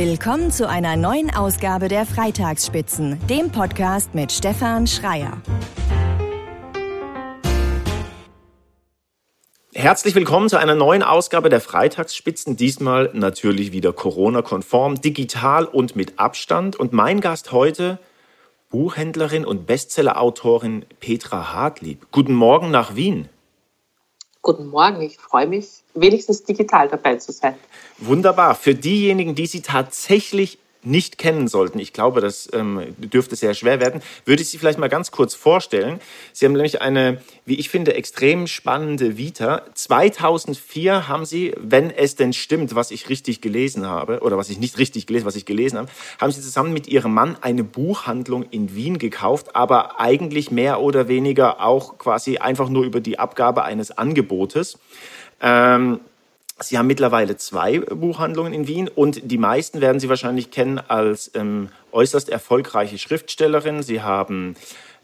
Willkommen zu einer neuen Ausgabe der Freitagsspitzen, dem Podcast mit Stefan Schreier. Herzlich willkommen zu einer neuen Ausgabe der Freitagsspitzen, diesmal natürlich wieder Corona-konform, digital und mit Abstand. Und mein Gast heute, Buchhändlerin und Bestsellerautorin Petra Hartlieb. Guten Morgen nach Wien. Guten Morgen, ich freue mich, wenigstens digital dabei zu sein. Wunderbar. Für diejenigen, die Sie tatsächlich nicht kennen sollten, ich glaube, das ähm, dürfte sehr schwer werden, würde ich Sie vielleicht mal ganz kurz vorstellen. Sie haben nämlich eine, wie ich finde, extrem spannende Vita. 2004 haben Sie, wenn es denn stimmt, was ich richtig gelesen habe, oder was ich nicht richtig gelesen, was ich gelesen habe, haben Sie zusammen mit Ihrem Mann eine Buchhandlung in Wien gekauft, aber eigentlich mehr oder weniger auch quasi einfach nur über die Abgabe eines Angebotes. Ähm, Sie haben mittlerweile zwei Buchhandlungen in Wien und die meisten werden Sie wahrscheinlich kennen als ähm, äußerst erfolgreiche Schriftstellerin. Sie haben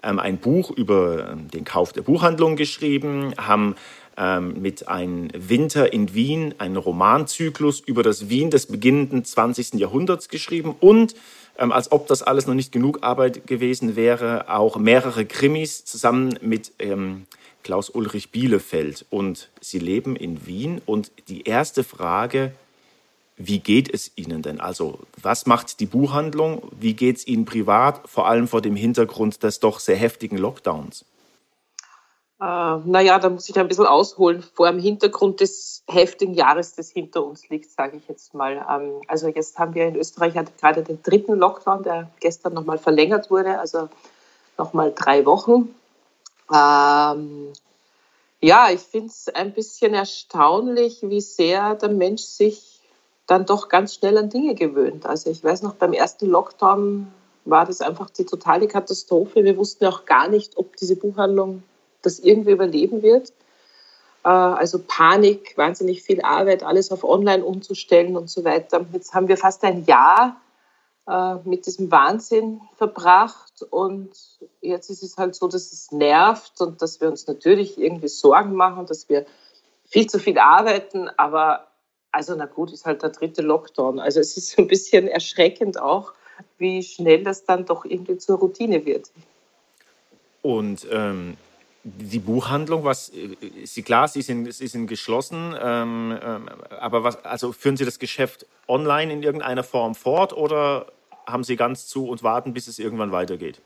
ähm, ein Buch über ähm, den Kauf der Buchhandlung geschrieben, haben ähm, mit Ein Winter in Wien einen Romanzyklus über das Wien des beginnenden 20. Jahrhunderts geschrieben und ähm, als ob das alles noch nicht genug Arbeit gewesen wäre, auch mehrere Krimis zusammen mit ähm, Klaus-Ulrich Bielefeld und Sie leben in Wien. Und die erste Frage, wie geht es Ihnen denn? Also was macht die Buchhandlung? Wie geht es Ihnen privat, vor allem vor dem Hintergrund des doch sehr heftigen Lockdowns? Äh, naja, da muss ich ein bisschen ausholen. Vor dem Hintergrund des heftigen Jahres, das hinter uns liegt, sage ich jetzt mal. Ähm, also jetzt haben wir in Österreich gerade den dritten Lockdown, der gestern nochmal verlängert wurde, also nochmal drei Wochen. Ähm, ja, ich finde es ein bisschen erstaunlich, wie sehr der Mensch sich dann doch ganz schnell an Dinge gewöhnt. Also ich weiß noch, beim ersten Lockdown war das einfach die totale Katastrophe. Wir wussten auch gar nicht, ob diese Buchhandlung das irgendwie überleben wird. Äh, also Panik, wahnsinnig viel Arbeit, alles auf Online umzustellen und so weiter. Jetzt haben wir fast ein Jahr äh, mit diesem Wahnsinn verbracht. Und jetzt ist es halt so, dass es nervt und dass wir uns natürlich irgendwie Sorgen machen, dass wir viel zu viel arbeiten. Aber also na gut, ist halt der dritte Lockdown. Also es ist ein bisschen erschreckend auch, wie schnell das dann doch irgendwie zur Routine wird. Und ähm, die Buchhandlung, was ist Sie klar, Sie sind, Sie sind geschlossen, ähm, ähm, aber was, also führen Sie das Geschäft online in irgendeiner Form fort oder haben Sie ganz zu und warten, bis es irgendwann weitergeht?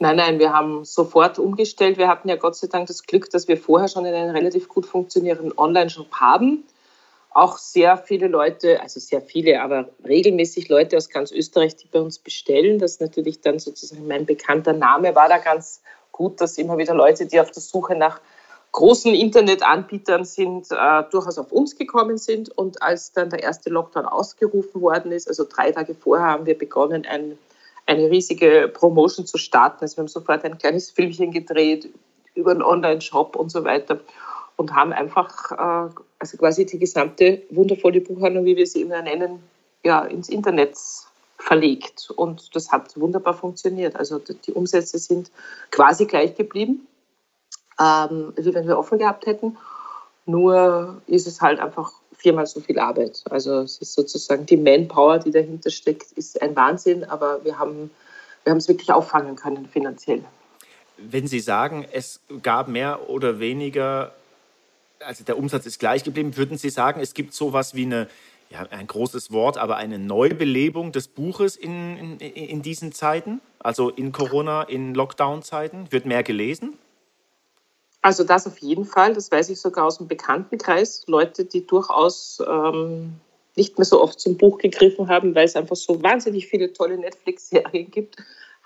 Nein, nein, wir haben sofort umgestellt. Wir hatten ja Gott sei Dank das Glück, dass wir vorher schon einen relativ gut funktionierenden Online-Shop haben. Auch sehr viele Leute, also sehr viele, aber regelmäßig Leute aus ganz Österreich, die bei uns bestellen. Das natürlich dann sozusagen mein bekannter Name war da ganz gut, dass immer wieder Leute, die auf der Suche nach großen Internetanbietern sind, äh, durchaus auf uns gekommen sind. Und als dann der erste Lockdown ausgerufen worden ist, also drei Tage vorher, haben wir begonnen, ein, eine riesige Promotion zu starten. Also wir haben sofort ein kleines Filmchen gedreht über einen Online-Shop und so weiter und haben einfach äh, also quasi die gesamte wundervolle Buchhandlung, wie wir sie immer nennen, ja, ins Internet verlegt. Und das hat wunderbar funktioniert. Also die Umsätze sind quasi gleich geblieben, ähm, wie wenn wir offen gehabt hätten. Nur ist es halt einfach viermal so viel Arbeit. Also es ist sozusagen die Manpower, die dahinter steckt, ist ein Wahnsinn, aber wir haben, wir es wirklich auffangen können finanziell. Wenn Sie sagen, es gab mehr oder weniger, also der Umsatz ist gleich geblieben, würden Sie sagen, es gibt sowas wie eine ja, ein großes Wort, aber eine Neubelebung des Buches in, in, in diesen Zeiten, also in Corona, in Lockdown-Zeiten? Wird mehr gelesen? Also das auf jeden Fall, das weiß ich sogar aus dem Bekanntenkreis. Leute, die durchaus ähm, nicht mehr so oft zum Buch gegriffen haben, weil es einfach so wahnsinnig viele tolle Netflix-Serien gibt,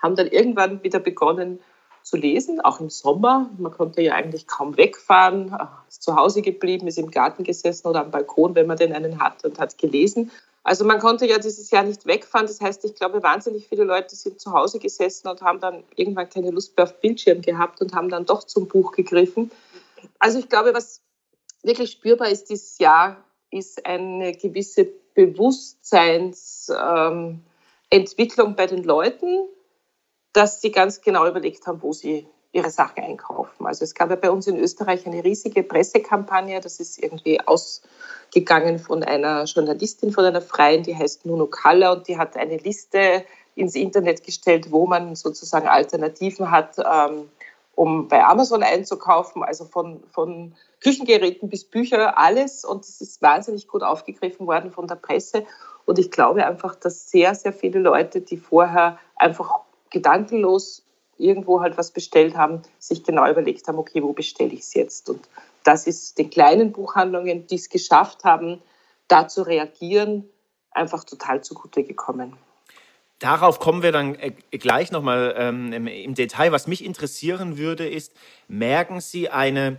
haben dann irgendwann wieder begonnen, zu lesen, auch im Sommer. Man konnte ja eigentlich kaum wegfahren, ist zu Hause geblieben, ist im Garten gesessen oder am Balkon, wenn man denn einen hat und hat gelesen. Also man konnte ja dieses Jahr nicht wegfahren. Das heißt, ich glaube, wahnsinnig viele Leute sind zu Hause gesessen und haben dann irgendwann keine Lust mehr auf Bildschirm gehabt und haben dann doch zum Buch gegriffen. Also ich glaube, was wirklich spürbar ist dieses Jahr, ist eine gewisse Bewusstseinsentwicklung ähm, bei den Leuten, dass sie ganz genau überlegt haben, wo sie ihre Sachen einkaufen. Also es gab ja bei uns in Österreich eine riesige Pressekampagne, das ist irgendwie ausgegangen von einer Journalistin, von einer Freien, die heißt Nuno Kalla und die hat eine Liste ins Internet gestellt, wo man sozusagen Alternativen hat, ähm, um bei Amazon einzukaufen, also von, von Küchengeräten bis Bücher, alles. Und es ist wahnsinnig gut aufgegriffen worden von der Presse. Und ich glaube einfach, dass sehr, sehr viele Leute, die vorher einfach gedankenlos irgendwo halt was bestellt haben, sich genau überlegt haben, okay, wo bestelle ich es jetzt? Und das ist den kleinen Buchhandlungen, die es geschafft haben, da zu reagieren, einfach total zugute gekommen. Darauf kommen wir dann äh, gleich nochmal ähm, im Detail. Was mich interessieren würde, ist, merken Sie eine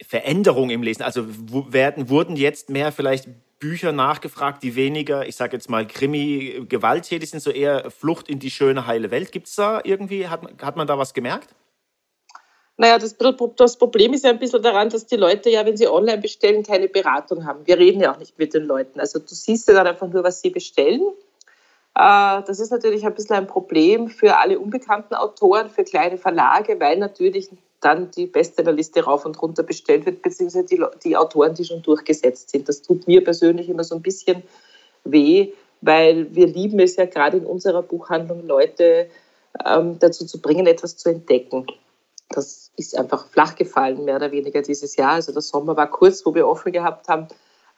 Veränderung im Lesen? Also werden, wurden jetzt mehr vielleicht Bücher nachgefragt, die weniger, ich sage jetzt mal, Krimi, gewalttätig sind, so eher Flucht in die schöne, heile Welt. Gibt es da irgendwie, hat, hat man da was gemerkt? Naja, das, das, Problem ist ja ein bisschen daran, dass die Leute ja, wenn sie online bestellen, keine Beratung haben. Wir reden ja auch nicht mit den Leuten. Also du siehst ja dann einfach nur, was sie bestellen. Äh, das ist natürlich ein bisschen ein Problem für alle unbekannten Autoren, für kleine Verlage, weil natürlich dann die Bestsellerliste rauf und runter bestellt wird, beziehungsweise die, die Autoren, die schon durchgesetzt sind. Das tut mir persönlich immer so ein bisschen weh, weil wir lieben es ja gerade in unserer Buchhandlung, Leute ähm, dazu zu bringen, etwas zu entdecken. Das ist einfach flach gefallen, mehr oder weniger dieses Jahr. Also der Sommer war kurz, wo wir offen gehabt haben.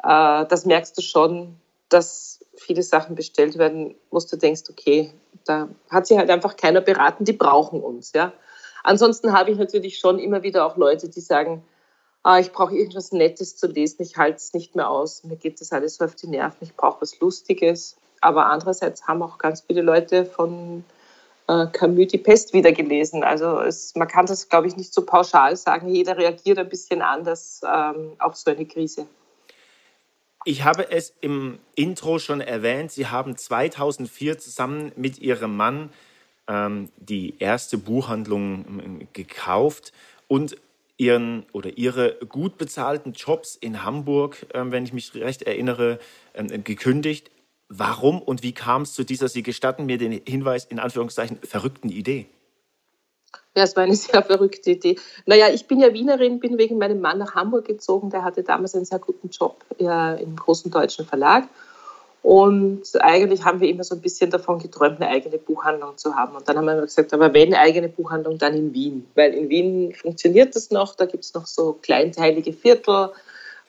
Äh, das merkst du schon, dass viele Sachen bestellt werden, wo du denkst, okay, da hat sich halt einfach keiner beraten, die brauchen uns. Ja? Ansonsten habe ich natürlich schon immer wieder auch Leute, die sagen, ah, ich brauche irgendwas Nettes zu lesen, ich halte es nicht mehr aus, mir geht das alles so auf die Nerven, ich brauche was Lustiges. Aber andererseits haben auch ganz viele Leute von äh, Camus die Pest wieder gelesen. Also es, man kann das, glaube ich, nicht so pauschal sagen. Jeder reagiert ein bisschen anders ähm, auf so eine Krise. Ich habe es im Intro schon erwähnt. Sie haben 2004 zusammen mit Ihrem Mann ähm, die erste Buchhandlung ähm, gekauft und ihren oder ihre gut bezahlten Jobs in Hamburg, ähm, wenn ich mich recht erinnere, ähm, gekündigt. Warum und wie kam es zu dieser, Sie gestatten mir den Hinweis, in Anführungszeichen, verrückten Idee? Ja, es war eine sehr verrückte Idee. Naja, ich bin ja Wienerin, bin wegen meinem Mann nach Hamburg gezogen. Der hatte damals einen sehr guten Job ja, im großen deutschen Verlag. Und eigentlich haben wir immer so ein bisschen davon geträumt, eine eigene Buchhandlung zu haben. Und dann haben wir gesagt, aber wenn eine eigene Buchhandlung, dann in Wien. Weil in Wien funktioniert das noch, da gibt es noch so kleinteilige Viertel,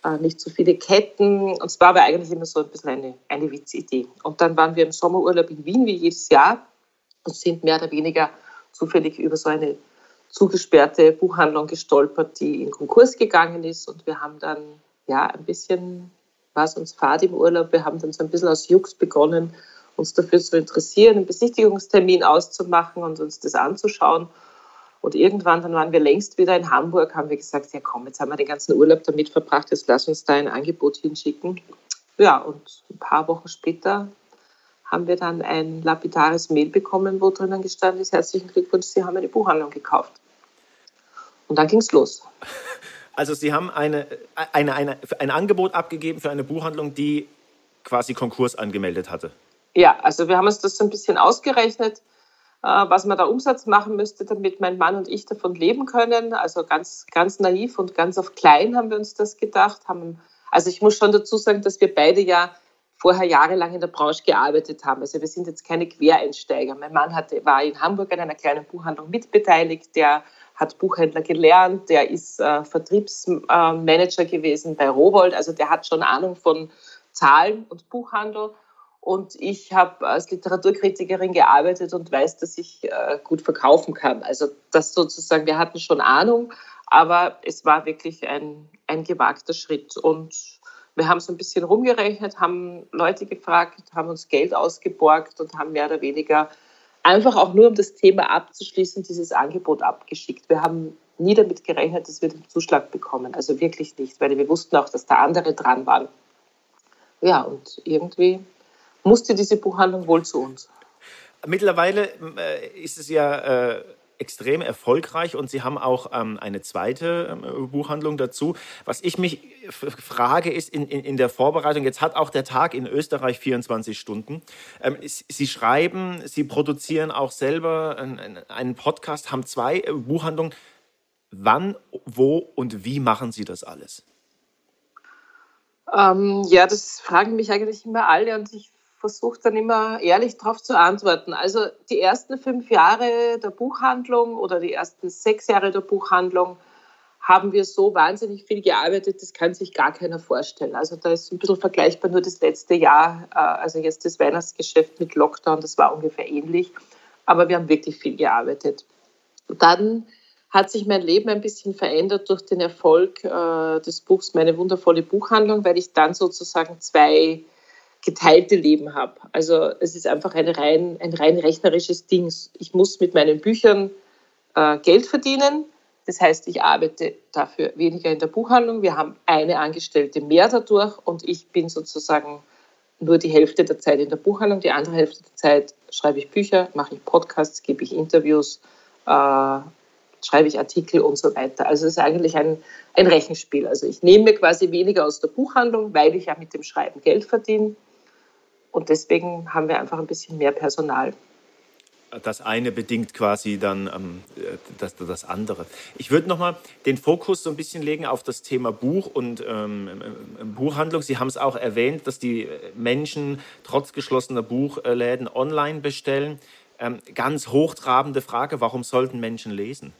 äh, nicht so viele Ketten. Und es war aber eigentlich immer so ein bisschen eine, eine Witzidee. Und dann waren wir im Sommerurlaub in Wien, wie jedes Jahr, und sind mehr oder weniger zufällig über so eine zugesperrte Buchhandlung gestolpert, die in Konkurs gegangen ist. Und wir haben dann ja ein bisschen war es uns Fahrt im Urlaub. Wir haben dann so ein bisschen aus Jux begonnen, uns dafür zu interessieren, einen Besichtigungstermin auszumachen und uns das anzuschauen. Und irgendwann, dann waren wir längst wieder in Hamburg, haben wir gesagt, ja komm, jetzt haben wir den ganzen Urlaub damit verbracht, jetzt lass uns da ein Angebot hinschicken. Ja, und ein paar Wochen später haben wir dann ein lapidares Mail bekommen, wo drinnen gestanden ist, herzlichen Glückwunsch, Sie haben eine Buchhandlung gekauft. Und dann ging es los. Also Sie haben eine, eine, eine, ein Angebot abgegeben für eine Buchhandlung, die quasi Konkurs angemeldet hatte. Ja, also wir haben uns das so ein bisschen ausgerechnet, äh, was man da Umsatz machen müsste, damit mein Mann und ich davon leben können. Also ganz, ganz naiv und ganz auf klein haben wir uns das gedacht. Haben, also ich muss schon dazu sagen, dass wir beide ja vorher jahrelang in der Branche gearbeitet haben. Also wir sind jetzt keine Quereinsteiger. Mein Mann hatte, war in Hamburg in einer kleinen Buchhandlung mitbeteiligt, der hat Buchhändler gelernt, der ist äh, Vertriebsmanager gewesen bei Rowold, also der hat schon Ahnung von Zahlen und Buchhandel. Und ich habe als Literaturkritikerin gearbeitet und weiß, dass ich äh, gut verkaufen kann. Also das sozusagen, wir hatten schon Ahnung, aber es war wirklich ein, ein gewagter Schritt. Und wir haben so ein bisschen rumgerechnet, haben Leute gefragt, haben uns Geld ausgeborgt und haben mehr oder weniger einfach auch nur um das Thema abzuschließen, dieses Angebot abgeschickt. Wir haben nie damit gerechnet, dass wir den Zuschlag bekommen. Also wirklich nicht, weil wir wussten auch, dass da andere dran waren. Ja, und irgendwie musste diese Buchhandlung wohl zu uns. Mittlerweile äh, ist es ja äh, extrem erfolgreich und Sie haben auch ähm, eine zweite ähm, Buchhandlung dazu. Was ich mich frage, ist in, in, in, der Vorbereitung, jetzt hat auch der Tag in Österreich 24 Stunden. Ähm, Sie schreiben, Sie produzieren auch selber einen, einen Podcast, haben zwei äh, Buchhandlungen. Wann, wo und wie machen Sie das alles? Ähm, ja, das fragen mich eigentlich immer alle und ich versuche dann immer ehrlich darauf zu antworten. Also die ersten fünf Jahre der Buchhandlung oder die ersten sechs Jahre der Buchhandlung haben wir so wahnsinnig viel gearbeitet, das kann sich gar keiner vorstellen. Also da ist ein bisschen vergleichbar nur das letzte Jahr, äh, also jetzt das Weihnachtsgeschäft mit Lockdown, das war ungefähr ähnlich. Aber wir haben wirklich viel gearbeitet. Dann hat sich mein Leben ein bisschen verändert durch den Erfolg äh, des Buchs Meine wundervolle Buchhandlung, weil ich dann sozusagen zwei geteilte Leben habe. Also es ist einfach ein rein, ein rein rechnerisches Ding. Ich muss mit meinen Büchern äh, Geld verdienen. Das heißt, ich arbeite dafür weniger in der Buchhandlung. Wir haben eine Angestellte mehr dadurch und ich bin sozusagen nur die Hälfte der Zeit in der Buchhandlung. Die andere Hälfte der Zeit schreibe ich Bücher, mache ich Podcasts, gebe ich Interviews, äh, schreibe ich Artikel und so weiter. Also es ist eigentlich ein, ein Rechenspiel. Also ich nehme mir quasi weniger aus der Buchhandlung, weil ich ja mit dem Schreiben Geld verdiene und deswegen haben wir einfach ein bisschen mehr Personal. Das eine bedingt quasi dann ähm, das, das andere. Ich würde nochmal den Fokus so ein bisschen legen auf das Thema Buch und ähm, ähm, Buchhandlung. Sie haben es auch erwähnt, dass die Menschen trotz geschlossener Buchläden online bestellen. Ähm, ganz hochtrabende Frage, warum sollten Menschen lesen?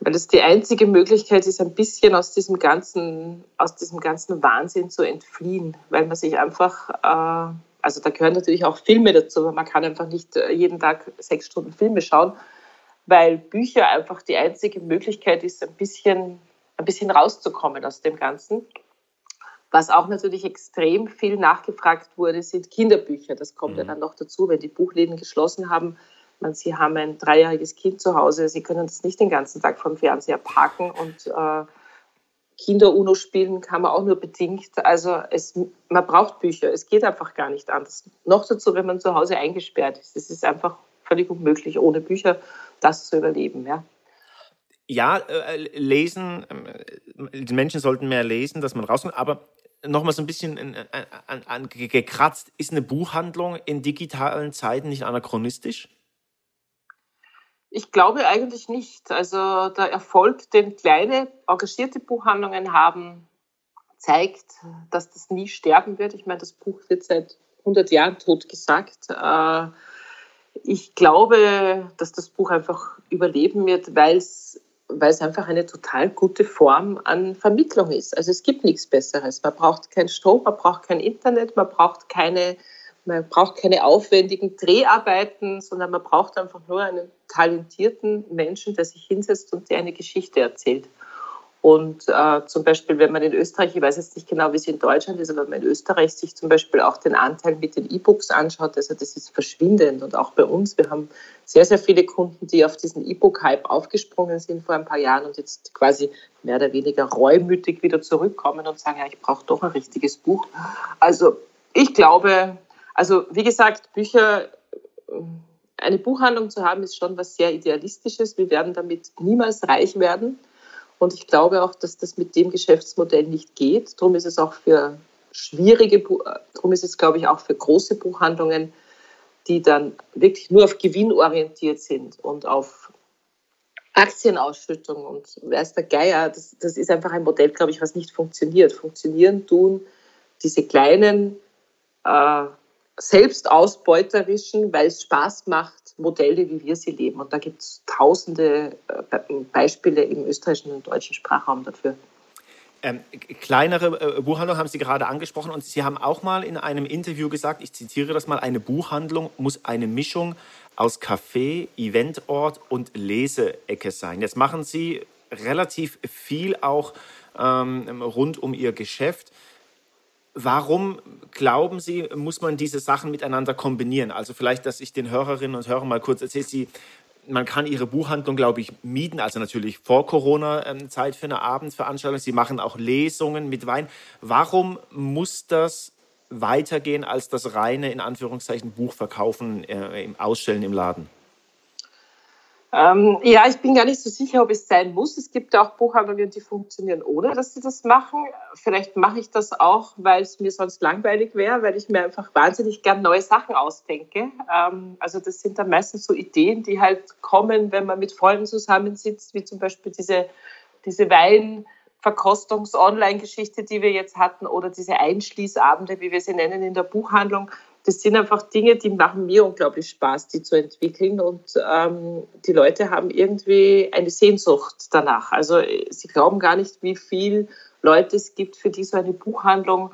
Weil das die einzige Möglichkeit ist, ein bisschen aus diesem ganzen, aus diesem ganzen Wahnsinn zu entfliehen, weil man sich einfach, äh, also da gehören natürlich auch Filme dazu, aber man kann einfach nicht äh, jeden Tag sechs Stunden Filme schauen, weil Bücher einfach die einzige Möglichkeit ist, ein bisschen, ein bisschen rauszukommen aus dem Ganzen. Was auch natürlich extrem viel nachgefragt wurde, sind Kinderbücher. Das kommt mhm. ja dann noch dazu, wenn die Buchläden geschlossen haben meine, Sie haben ein dreijähriges Kind zu Hause, Sie können das nicht den ganzen Tag vom Fernseher parken und äh, Kinder-UNO spielen kann man auch nur bedingt. Also es, man braucht Bücher, es geht einfach gar nicht anders. Noch dazu, wenn man zu Hause eingesperrt ist. Es ist einfach völlig unmöglich, ohne Bücher das zu überleben. Ja ja, äh, lesen, äh, die Menschen sollten mehr lesen, dass man rauskommt, aber nochmal so ein bisschen an, an, an, gekratzt, ist eine Buchhandlung in digitalen Zeiten nicht anachronistisch? Ich glaube eigentlich nicht. Also der Erfolg, den kleine, engagierte Buchhandlungen haben, zeigt, dass das nie sterben wird. Ich meine, das Buch wird seit 100 Jahren tot gesagt. Äh, ich glaube, dass das Buch einfach überleben wird, weil es weil es einfach eine total gute Form an Vermittlung ist. Also es gibt nichts Besseres. Man braucht keinen Strom, man braucht kein Internet, man braucht keine man braucht keine aufwendigen Dreharbeiten, sondern man braucht einfach nur einen talentierten Menschen, der sich hinsetzt und der eine Geschichte erzählt. Und äh, zum Beispiel, wenn man in Österreich, ich weiß jetzt nicht genau, wie es in Deutschland ist, aber wenn man in Österreich sich zum Beispiel auch den Anteil mit den E-Books anschaut, also das ist verschwindend. Und auch bei uns, wir haben sehr, sehr viele Kunden, die auf diesen E-Book-Hype aufgesprungen sind vor ein paar Jahren und jetzt quasi mehr oder weniger reumütig wieder zurückkommen und sagen, ja, ich brauche doch ein richtiges Buch. Also ich glaube, also wie gesagt, Bücher, eine Buchhandlung zu haben, ist schon was sehr Idealistisches. Wir werden damit niemals reich werden. Und ich glaube auch, dass das mit dem Geschäftsmodell nicht geht. Darum ist es auch für schwierige, darum ist es, glaube ich, auch für große Buchhandlungen, die dann wirklich nur auf Gewinn orientiert sind und auf Aktienausschüttung und wer ist der Geier, das, das ist einfach ein Modell, glaube ich, was nicht funktioniert. Funktionieren tun diese kleinen äh, selbstausbeuterischen, weil es Spaß macht, Modelle, wie wir sie leben. Und da gibt es tausende äh, Beispiele im österreichischen und deutschen Sprachraum dafür. Ähm, kleinere äh, Buchhandlung haben Sie gerade angesprochen und Sie haben auch mal in einem Interview gesagt, ich zitiere das mal, eine Buchhandlung muss eine Mischung aus Café, Eventort und Leseecke sein. Jetzt machen Sie relativ viel auch ähm, rund um Ihr Geschäft. Warum glauben Sie, muss man diese Sachen miteinander kombinieren? Also vielleicht, dass ich den Hörerinnen und Hörern mal kurz erzähle, Sie, man kann Ihre Buchhandlung, glaube ich, mieten, also natürlich vor Corona-Zeit für eine Abendveranstaltung. Sie machen auch Lesungen mit Wein. Warum muss das weitergehen als das reine, in Anführungszeichen, Buchverkaufen, äh, im Ausstellen im Laden? Ähm, ja, ich bin gar nicht so sicher, ob es sein muss. Es gibt auch Buchhandlungen, die funktionieren, ohne dass sie das machen. Vielleicht mache ich das auch, weil es mir sonst langweilig wäre, weil ich mir einfach wahnsinnig gern neue Sachen ausdenke. Ähm, also das sind dann meistens so Ideen, die halt kommen, wenn man mit Freunden zusammensitzt, wie zum Beispiel diese, diese Wein- Verkostungs-Online-Geschichte, die wir jetzt hatten, oder diese Einschließabende, wie wir sie nennen in der Buchhandlung das sind einfach Dinge, die machen mir unglaublich Spaß, die zu entwickeln. Und ähm, die Leute haben irgendwie eine Sehnsucht danach. Also sie glauben gar nicht, wie viele Leute es gibt, für die so eine Buchhandlung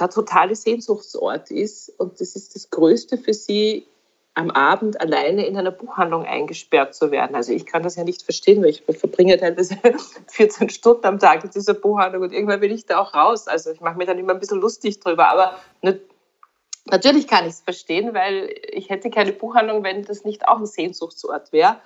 der totale Sehnsuchtsort ist. Und das ist das Größte für sie, am Abend alleine in einer Buchhandlung eingesperrt zu werden. Also ich kann das ja nicht verstehen, weil ich verbringe teilweise 14 Stunden am Tag in dieser Buchhandlung und irgendwann will ich da auch raus. Also ich mache mir dann immer ein bisschen lustig drüber, aber Natürlich kann ich es verstehen, weil ich hätte keine Buchhandlung, wenn das nicht auch ein Sehnsuchtsort wäre.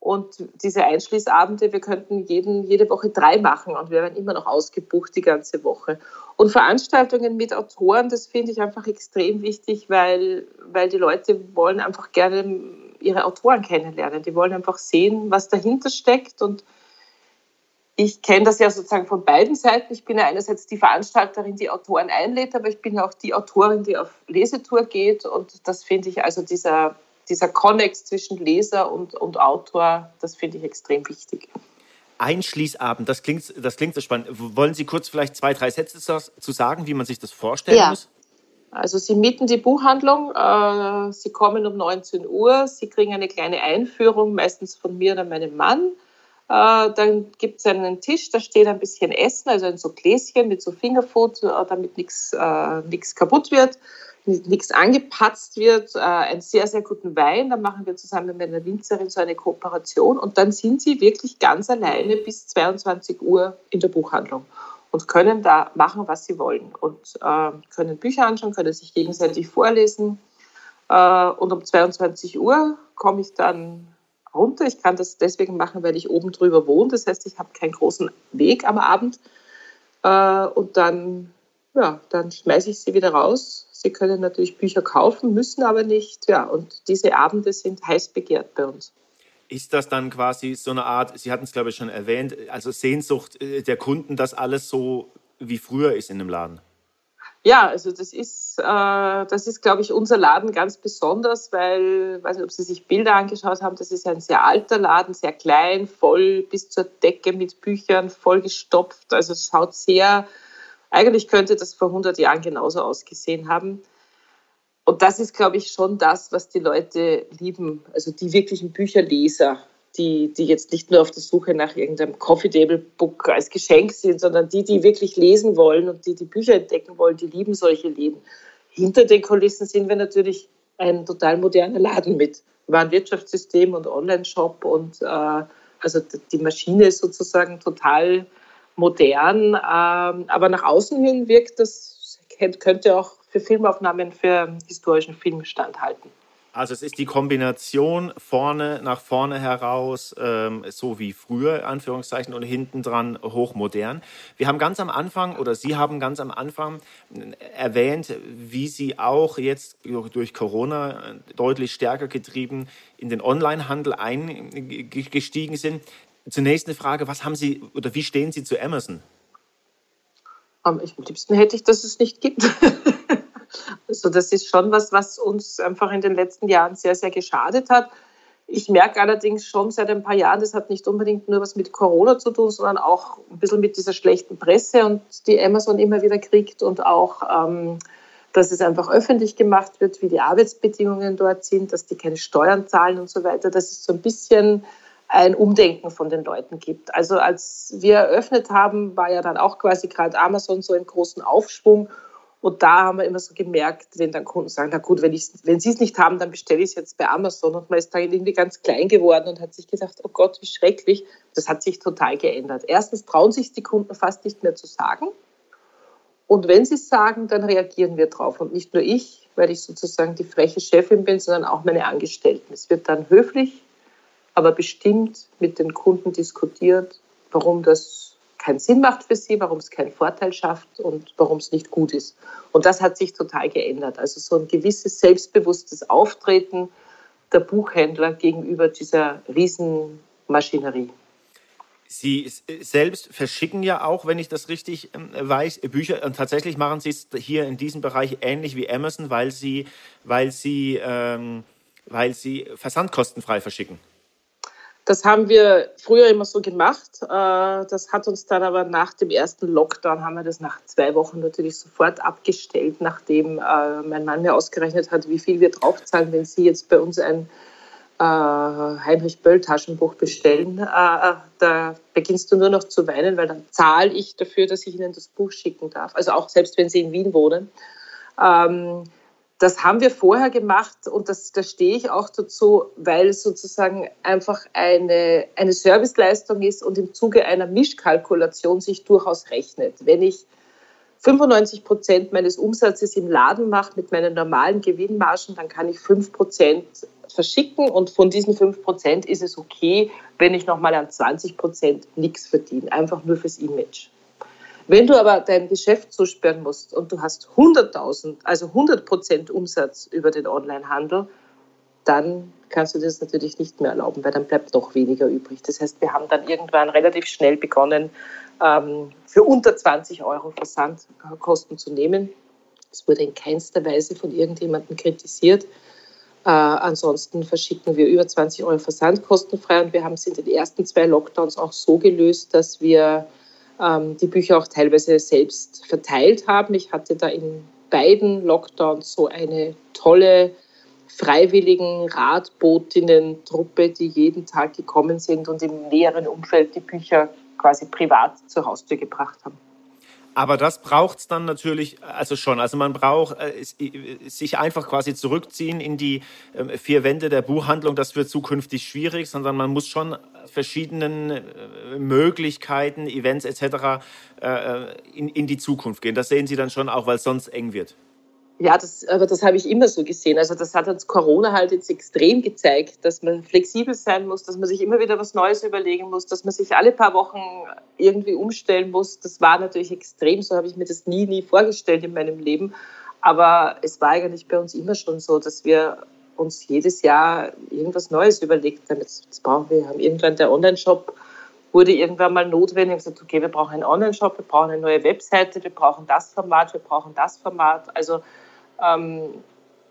Und diese Einschließabende, wir könnten jeden, jede Woche drei machen und wir werden immer noch ausgebucht die ganze Woche. Und Veranstaltungen mit Autoren, das finde ich einfach extrem wichtig, weil, weil die Leute wollen einfach gerne ihre Autoren kennenlernen. Die wollen einfach sehen, was dahinter steckt und ich kenne das ja sozusagen von beiden Seiten. Ich bin ja einerseits die Veranstalterin, die Autoren einlädt, aber ich bin ja auch die Autorin, die auf Lesetour geht. Und das finde ich, also dieser, dieser Konnex zwischen Leser und, und Autor, das finde ich extrem wichtig. Einschließabend, das klingt, das klingt so spannend. Wollen Sie kurz vielleicht zwei, drei Sätze zu sagen, wie man sich das vorstellen ja. muss? Also Sie mieten die Buchhandlung, äh, Sie kommen um 19 Uhr, Sie kriegen eine kleine Einführung, meistens von mir oder meinem Mann. Äh, dann gibt es einen Tisch, da steht ein bisschen Essen, also in so Gläschen mit so Fingerfood, äh, damit nichts äh, kaputt wird, nichts angepatzt wird, äh, einen sehr, sehr guten Wein. Da machen wir zusammen mit einer Winzerin so eine Kooperation und dann sind sie wirklich ganz alleine bis 22 Uhr in der Buchhandlung und können da machen, was sie wollen und äh, können Bücher anschauen, können sich gegenseitig vorlesen. Äh, und um 22 Uhr komme ich dann runter. Ich kann das deswegen machen, weil ich oben drüber wohne. Das heißt, ich habe keinen großen Weg am Abend. Äh, und dann, ja, dann schmeiße ich sie wieder raus. Sie können natürlich Bücher kaufen, müssen aber nicht. Ja, und diese Abende sind heiß begehrt bei uns. Ist das dann quasi so eine Art, Sie hatten es glaube ich schon erwähnt, also Sehnsucht äh, der Kunden, dass alles so wie früher ist in dem Laden? Ja, also das ist, äh, das ist, glaube ich, unser Laden ganz besonders, weil, weiß nicht, ob Sie sich Bilder angeschaut haben, das ist ein sehr alter Laden, sehr klein, voll bis zur Decke mit Büchern, voll gestopft. Also es schaut sehr, eigentlich könnte das vor 100 Jahren genauso ausgesehen haben. Und das ist, glaube ich, schon das, was die Leute lieben, also die wirklichen Bücherleser die, die jetzt nicht nur auf der Suche nach irgendeinem Coffee Table Book als Geschenk sind, sondern die, die wirklich lesen wollen und die die Bücher entdecken wollen, die lieben solche Läden. Hinter den Kulissen sind wir natürlich ein total moderner Laden mit Warenwirtschaftssystem und Online-Shop und äh, also die Maschine ist sozusagen total modern, äh, aber nach außen hin wirkt das, könnte auch für Filmaufnahmen, für historischen Film standhalten. Also es ist die Kombination vorne nach vorne heraus, ähm, so wie früher, Anführungszeichen, und hinten dran hochmodern. Wir haben ganz am Anfang, oder Sie haben ganz am Anfang erwähnt, wie Sie auch jetzt durch Corona deutlich stärker getrieben in den Onlinehandel eingestiegen sind. Zunächst eine Frage, was haben Sie oder wie stehen Sie zu Amazon? Am liebsten hätte ich, dass es nicht gibt. Also das ist schon was, was uns einfach in den letzten Jahren sehr, sehr geschadet hat. Ich merke allerdings schon seit ein paar Jahren, das hat nicht unbedingt nur was mit Corona zu tun, sondern auch ein bisschen mit dieser schlechten Presse und die Amazon immer wieder kriegt und auch, ähm, dass es einfach öffentlich gemacht wird, wie die Arbeitsbedingungen dort sind, dass die keine Steuern zahlen und so weiter. dass es so ein bisschen ein Umdenken von den Leuten gibt. Also als wir eröffnet haben, war ja dann auch quasi gerade Amazon so im großen Aufschwung und da haben wir immer so gemerkt, wenn dann Kunden sagen, na gut, wenn, wenn sie es nicht haben, dann bestelle ich es jetzt bei Amazon. Und man ist da irgendwie ganz klein geworden und hat sich gesagt, oh Gott, wie schrecklich. Das hat sich total geändert. Erstens trauen sich die Kunden fast nicht mehr zu sagen. Und wenn sie es sagen, dann reagieren wir drauf. Und nicht nur ich, weil ich sozusagen die freche Chefin bin, sondern auch meine Angestellten. Es wird dann höflich, aber bestimmt mit den Kunden diskutiert, warum das keinen Sinn macht für sie, warum es keinen Vorteil schafft und warum es nicht gut ist. Und das hat sich total geändert. Also so ein gewisses selbstbewusstes Auftreten, der Buchhändler gegenüber dieser Riesenmaschinerie. Sie selbst verschicken ja auch, wenn ich das richtig ähm, weiß, Bücher. Und tatsächlich machen Sie es hier in diesem Bereich ähnlich wie Amazon, weil Sie, weil Sie, ähm, weil Sie versandkostenfrei verschicken. Das haben wir früher immer so gemacht. Äh, das hat uns dann aber nach dem ersten Lockdown, haben wir das nach zwei Wochen natürlich sofort abgestellt, nachdem äh, mein Mann mir ausgerechnet hat, wie viel wir draufzahlen, wenn Sie jetzt bei uns ein äh, Heinrich Böll Taschenbuch bestellen, da beginnst du nur noch zu weinen, weil dann zahle ich dafür, dass ich Ihnen das Buch schicken darf. Also auch selbst wenn Sie in Wien wohnen. Das haben wir vorher gemacht und das, da stehe ich auch dazu, weil es sozusagen einfach eine, eine Serviceleistung ist und im Zuge einer Mischkalkulation sich durchaus rechnet. Wenn ich 95 Prozent meines Umsatzes im Laden mache mit meinen normalen Gewinnmargen, dann kann ich 5 Prozent verschicken und von diesen 5 Prozent ist es okay, wenn ich nochmal an 20 Prozent nichts verdiene, einfach nur fürs Image. Wenn du aber dein Geschäft zusperren musst und du hast 100.000, also 100 Prozent Umsatz über den Onlinehandel, dann kannst du das natürlich nicht mehr erlauben, weil dann bleibt noch weniger übrig. Das heißt, wir haben dann irgendwann relativ schnell begonnen, ähm, für unter 20 Euro Versandkosten zu nehmen. Es wurde in keinster Weise von irgendjemandem kritisiert. Äh, ansonsten verschicken wir über 20 Euro versandkostenfrei und wir haben es in den ersten zwei Lockdowns auch so gelöst, dass wir ähm, die Bücher auch teilweise selbst verteilt haben. Ich hatte da in beiden Lockdowns so eine tolle freiwilligen Radbotinnen-Truppe, die jeden Tag gekommen sind und im näheren Umfeld die Bücher quasi privat zur Haustür gebracht haben. Aber das braucht es dann natürlich, also schon. Also man braucht äh, sich einfach quasi zurückziehen in die äh, vier Wände der Buchhandlung. Das wird zukünftig schwierig, sondern man muss schon verschiedenen äh, Möglichkeiten, Events etc. Äh, äh, in, in die Zukunft gehen. Das sehen Sie dann schon auch, weil es sonst eng wird. Ja, das, aber das habe ich immer so gesehen. Also das hat uns Corona halt jetzt extrem gezeigt, dass man flexibel sein muss, dass man sich immer wieder was Neues überlegen muss, dass man sich alle paar Wochen irgendwie umstellen muss. Das war natürlich extrem, so habe ich mir das nie, nie vorgestellt in meinem Leben. Aber es war eigentlich bei uns immer schon so, dass wir uns jedes Jahr irgendwas Neues überlegt haben. Jetzt, jetzt brauchen wir, haben irgendwann der Online-Shop wurde irgendwann mal notwendig und gesagt, okay, wir brauchen einen Online-Shop, wir brauchen eine neue Webseite, wir brauchen das Format, wir brauchen das Format. Also ähm,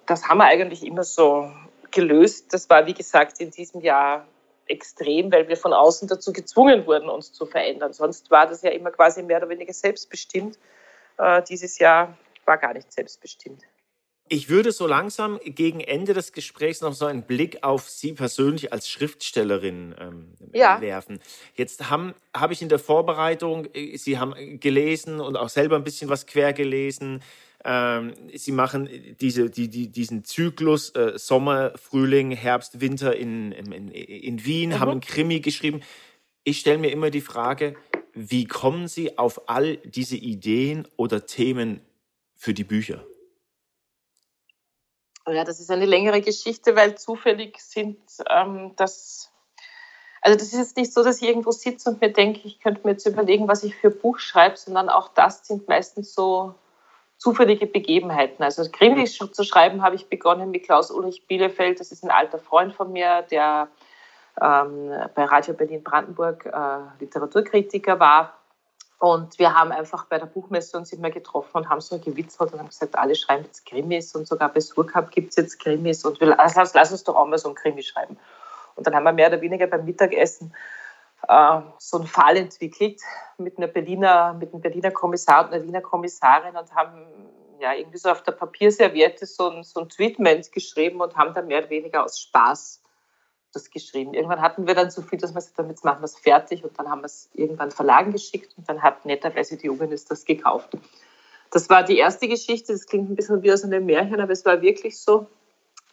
das haben wir eigentlich immer so gelöst. Das war, wie gesagt, in diesem Jahr extrem, weil wir von außen dazu gezwungen wurden, uns zu verändern. Sonst war das ja immer quasi mehr oder weniger selbstbestimmt. Äh, dieses Jahr war gar nicht selbstbestimmt. Ich würde so langsam gegen Ende des Gesprächs noch so einen Blick auf Sie persönlich als Schriftstellerin ähm, ja. werfen. Jetzt habe hab ich in der Vorbereitung, äh, Sie haben gelesen und auch selber ein bisschen was quer gelesen. Ähm, sie machen diese, die, die, diesen Zyklus äh, Sommer, Frühling, Herbst, Winter in, in, in Wien, mhm. haben einen Krimi geschrieben. Ich stelle mir immer die Frage, wie kommen Sie auf all diese Ideen oder Themen für die Bücher? Ja, das ist eine längere Geschichte, weil zufällig sind ähm, das. Also das ist jetzt nicht so, dass ich irgendwo sitze und mir denke, ich könnte mir jetzt überlegen, was ich für ein Buch schreibe, sondern auch das sind meistens so zufällige Begebenheiten. Also Krimis zu schreiben habe ich begonnen mit Klaus Ulrich Bielefeld. Das ist ein alter Freund von mir, der ähm, bei Radio Berlin Brandenburg äh, Literaturkritiker war. Und wir haben einfach bei der Buchmesse uns immer getroffen und haben so gewitzelt und haben gesagt, alle schreiben jetzt Krimis und sogar bei Surkamp gibt es jetzt Krimis und wir, lass, lass uns doch auch mal so ein Krimi schreiben. Und dann haben wir mehr oder weniger beim Mittagessen so einen Fall entwickelt mit einer Berliner, mit einem Berliner Kommissar und einer Wiener Kommissarin und haben ja irgendwie so auf der Papierserviette so ein, so ein Tweetment geschrieben und haben dann mehr oder weniger aus Spaß das geschrieben. Irgendwann hatten wir dann so viel, dass wir gesagt haben, jetzt machen wir es fertig und dann haben wir es irgendwann Verlagen geschickt und dann hat netterweise die Jugendis das gekauft. Das war die erste Geschichte, das klingt ein bisschen wie aus einem Märchen, aber es war wirklich so.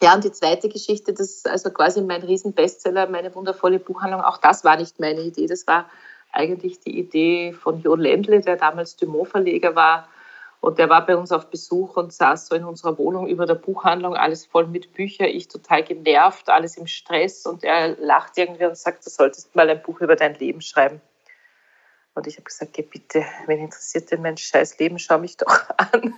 Ja, und die zweite Geschichte, das ist also quasi mein Riesenbestseller, meine wundervolle Buchhandlung. Auch das war nicht meine Idee. Das war eigentlich die Idee von Jo Ländle, der damals Dumont-Verleger war. Und der war bei uns auf Besuch und saß so in unserer Wohnung über der Buchhandlung, alles voll mit Büchern, ich total genervt, alles im Stress. Und er lacht irgendwie und sagt, du solltest mal ein Buch über dein Leben schreiben. Und ich habe gesagt, geh bitte, wen interessiert denn mein scheiß Leben, schau mich doch an.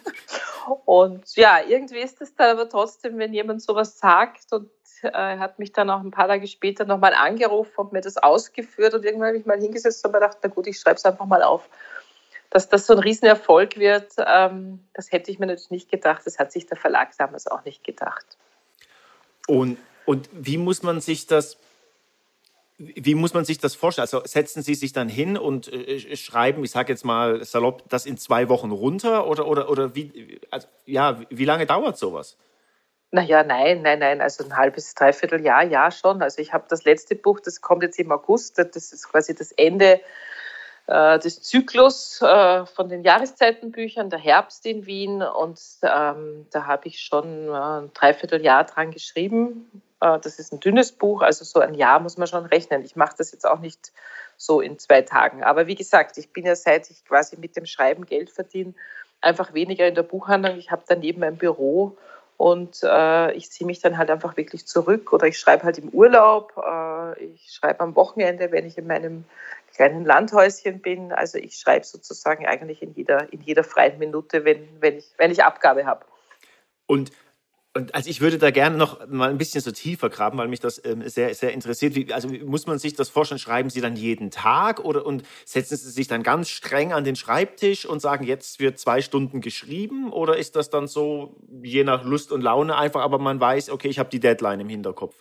Und ja, irgendwie ist es dann aber trotzdem, wenn jemand sowas sagt und äh, hat mich dann auch ein paar Tage später nochmal angerufen und mir das ausgeführt und irgendwann habe ich mal hingesetzt und mir gedacht, na gut, ich schreibe es einfach mal auf. Dass das so ein Riesenerfolg wird, ähm, das hätte ich mir natürlich nicht gedacht. Das hat sich der Verlag damals auch nicht gedacht. Und, und wie muss man sich das wie muss man sich das vorstellen? Also setzen Sie sich dann hin und äh, schreiben, ich sage jetzt mal salopp, das in zwei Wochen runter oder, oder, oder wie, also, ja, wie lange dauert sowas? Naja, nein, nein, nein, also ein halbes, dreiviertel Jahr, ja schon. Also ich habe das letzte Buch, das kommt jetzt im August, das ist quasi das Ende äh, des Zyklus äh, von den Jahreszeitenbüchern, der Herbst in Wien und ähm, da habe ich schon äh, ein Dreivierteljahr dran geschrieben äh, das ist ein dünnes Buch, also so ein Jahr muss man schon rechnen. Ich mache das jetzt auch nicht so in zwei Tagen. Aber wie gesagt, ich bin ja seit ich quasi mit dem Schreiben Geld verdiene, einfach weniger in der Buchhandlung. Ich habe daneben ein Büro und äh, ich ziehe mich dann halt einfach wirklich zurück oder ich schreibe halt im Urlaub, äh, ich schreibe am Wochenende, wenn ich in meinem kleinen Landhäuschen bin. Also ich schreibe sozusagen eigentlich in jeder, in jeder freien Minute, wenn, wenn, ich, wenn ich Abgabe habe. Und und also ich würde da gerne noch mal ein bisschen so tiefer graben, weil mich das ähm, sehr, sehr interessiert. Wie, also muss man sich das vorstellen, schreiben Sie dann jeden Tag oder und setzen Sie sich dann ganz streng an den Schreibtisch und sagen, jetzt wird zwei Stunden geschrieben? Oder ist das dann so je nach Lust und Laune einfach, aber man weiß, okay, ich habe die Deadline im Hinterkopf?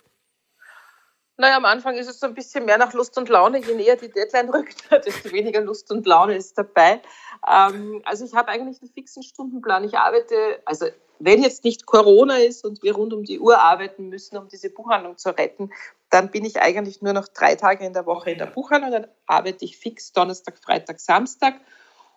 Naja, am Anfang ist es so ein bisschen mehr nach Lust und Laune. Je näher die Deadline rückt, desto weniger Lust und Laune ist dabei. Ähm, also ich habe eigentlich einen fixen Stundenplan. Ich arbeite, also wenn jetzt nicht Corona ist und wir rund um die Uhr arbeiten müssen, um diese Buchhandlung zu retten, dann bin ich eigentlich nur noch drei Tage in der Woche in der Buchhandlung. Dann arbeite ich fix Donnerstag, Freitag, Samstag.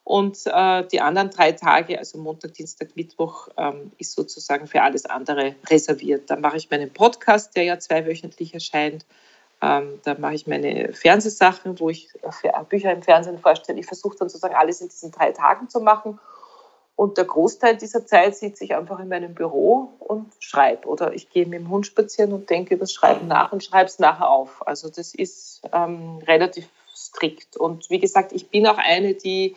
Und äh, die anderen drei Tage, also Montag, Dienstag, Mittwoch, ähm, ist sozusagen für alles andere reserviert. Dann mache ich meinen Podcast, der ja zweiwöchentlich erscheint. Ähm, dann mache ich meine Fernsehsachen, wo ich Bücher im Fernsehen vorstelle. Ich versuche dann sozusagen alles in diesen drei Tagen zu machen. Und der Großteil dieser Zeit sitze ich einfach in meinem Büro und schreibe. Oder ich gehe mit dem Hund spazieren und denke über das Schreiben nach und schreibe es nachher auf. Also das ist ähm, relativ strikt. Und wie gesagt, ich bin auch eine, die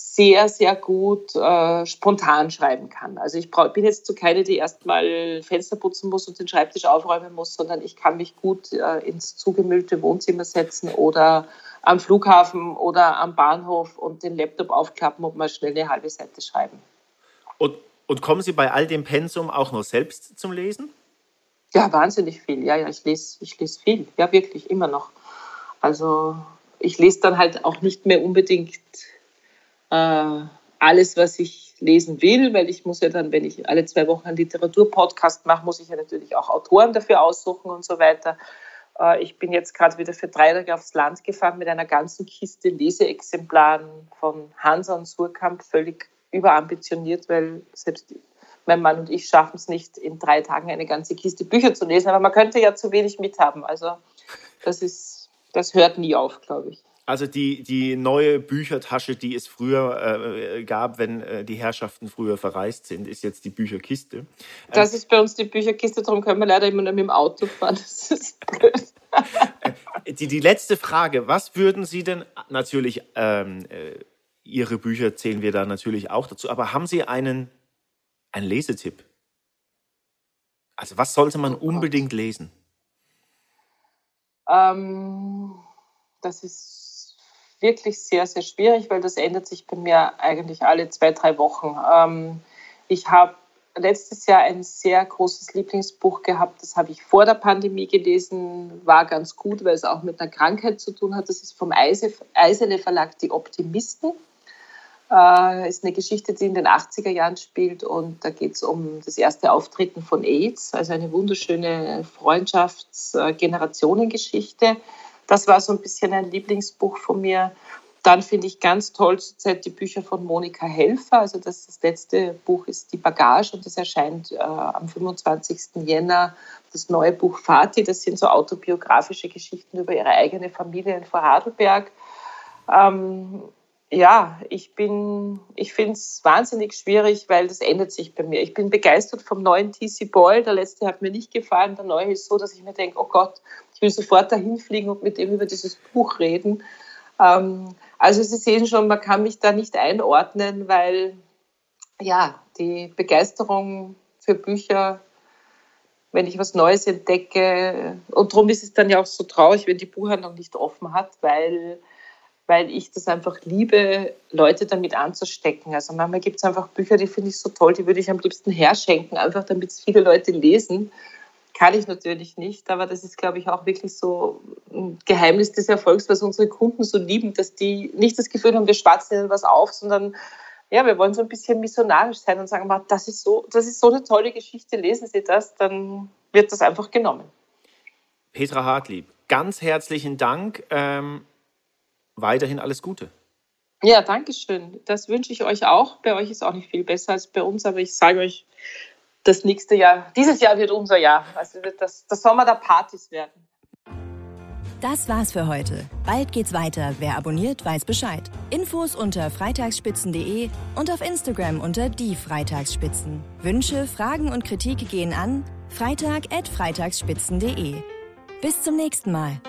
sehr, sehr gut äh, spontan schreiben kann. Also ich bin jetzt so keine, die erstmal Fenster putzen muss und den Schreibtisch aufräumen muss, sondern ich kann mich gut äh, ins zugemüllte Wohnzimmer setzen oder am Flughafen oder am Bahnhof und den Laptop aufklappen und mal schnell eine halbe Seite schreiben. Und, und kommen Sie bei all dem Pensum auch noch selbst zum Lesen? Ja, wahnsinnig viel. Ja, ja, ich lese, ich lese viel. Ja, wirklich, immer noch. Also ich lese dann halt auch nicht mehr unbedingt äh, alles, was ich lesen will, weil ich muss ja dann, wenn ich alle zwei Wochen einen Literaturpodcast mache, muss ich ja natürlich auch Autoren dafür aussuchen und so weiter. Äh, ich bin jetzt gerade wieder für drei Tage aufs Land gefahren mit einer ganzen Kiste Leseexemplaren von Hansa und Surkamp, völlig überambitioniert, weil selbst mein Mann und ich schaffen es nicht, in drei Tagen eine ganze Kiste Bücher zu lesen. Aber man könnte ja zu wenig mithaben. Also das ist, das hört nie auf, glaube ich. Also die, die neue Büchertasche, die es früher äh, gab, wenn äh, die Herrschaften früher verreist sind, ist jetzt die Bücherkiste. Das ist bei uns die Bücherkiste, darum können wir leider immer nur mit dem Auto fahren. Das ist blöd. Äh, die, die letzte Frage, was würden Sie denn natürlich, ähm, äh, Ihre Bücher zählen wir da natürlich auch dazu, aber haben Sie einen, einen Lesetipp? Also was sollte man oh unbedingt lesen? Ähm, das ist wirklich sehr, sehr schwierig, weil das ändert sich bei mir eigentlich alle zwei, drei Wochen. Ähm, ich habe letztes Jahr ein sehr großes Lieblingsbuch gehabt, das habe ich vor der Pandemie gelesen, war ganz gut, weil es auch mit einer Krankheit zu tun hat. Das ist vom Eisele Verlag Die Optimisten. Äh, ist eine Geschichte, die in den 80er Jahren spielt und da geht es um das erste Auftreten von AIDS, also eine wunderschöne Freundschafts-Generationengeschichte. Äh, das war so ein bisschen ein Lieblingsbuch von mir. Dann finde ich ganz toll zurzeit die Bücher von Monika Helfer. Also das, das letzte Buch ist Die Bagage und das erscheint äh, am 25. Jänner das neue Buch Fati. Das sind so autobiografische Geschichten über ihre eigene Familie in Vorarlberg. Ähm, ja, ich ich finde es wahnsinnig schwierig, weil das ändert sich bei mir. Ich bin begeistert vom neuen TC Boyle. Der letzte hat mir nicht gefallen. Der neue ist so, dass ich mir denke, oh Gott, ich will sofort dahin fliegen und mit ihm über dieses Buch reden. Ähm, Also Sie sehen schon, man kann mich da nicht einordnen, weil ja, die Begeisterung für Bücher, wenn ich was Neues entdecke, und darum ist es dann ja auch so traurig, wenn die Buchhandlung nicht offen hat, weil, weil ich das einfach liebe, Leute damit anzustecken. Also manchmal gibt es einfach Bücher, die finde ich so toll, die würde ich am liebsten herschenken, einfach damit es viele Leute lesen. Kann ich natürlich nicht, aber das ist, glaube ich, auch wirklich so ein Geheimnis des Erfolgs, was unsere Kunden so lieben, dass die nicht das Gefühl haben, wir schwatzen ihnen was auf, sondern ja, wir wollen so ein bisschen missionarisch sein und sagen, das ist so, das ist so eine tolle Geschichte, lesen Sie das, dann wird das einfach genommen. Petra Hartlieb, ganz herzlichen Dank. Ähm, weiterhin alles Gute. Ja, danke schön. Das wünsche ich euch auch. Bei euch ist auch nicht viel besser als bei uns, aber ich sage euch, das nächste Jahr, dieses Jahr wird unser Jahr. Also wird das, das Sommer der Partys werden. Das war's für heute. Bald geht's weiter. Wer abonniert, weiß Bescheid. Infos unter freitagsspitzen.de und auf Instagram unter die Freitagsspitzen. Wünsche, Fragen und Kritik gehen an freitag.freitagsspitzen.de. Bis zum nächsten Mal.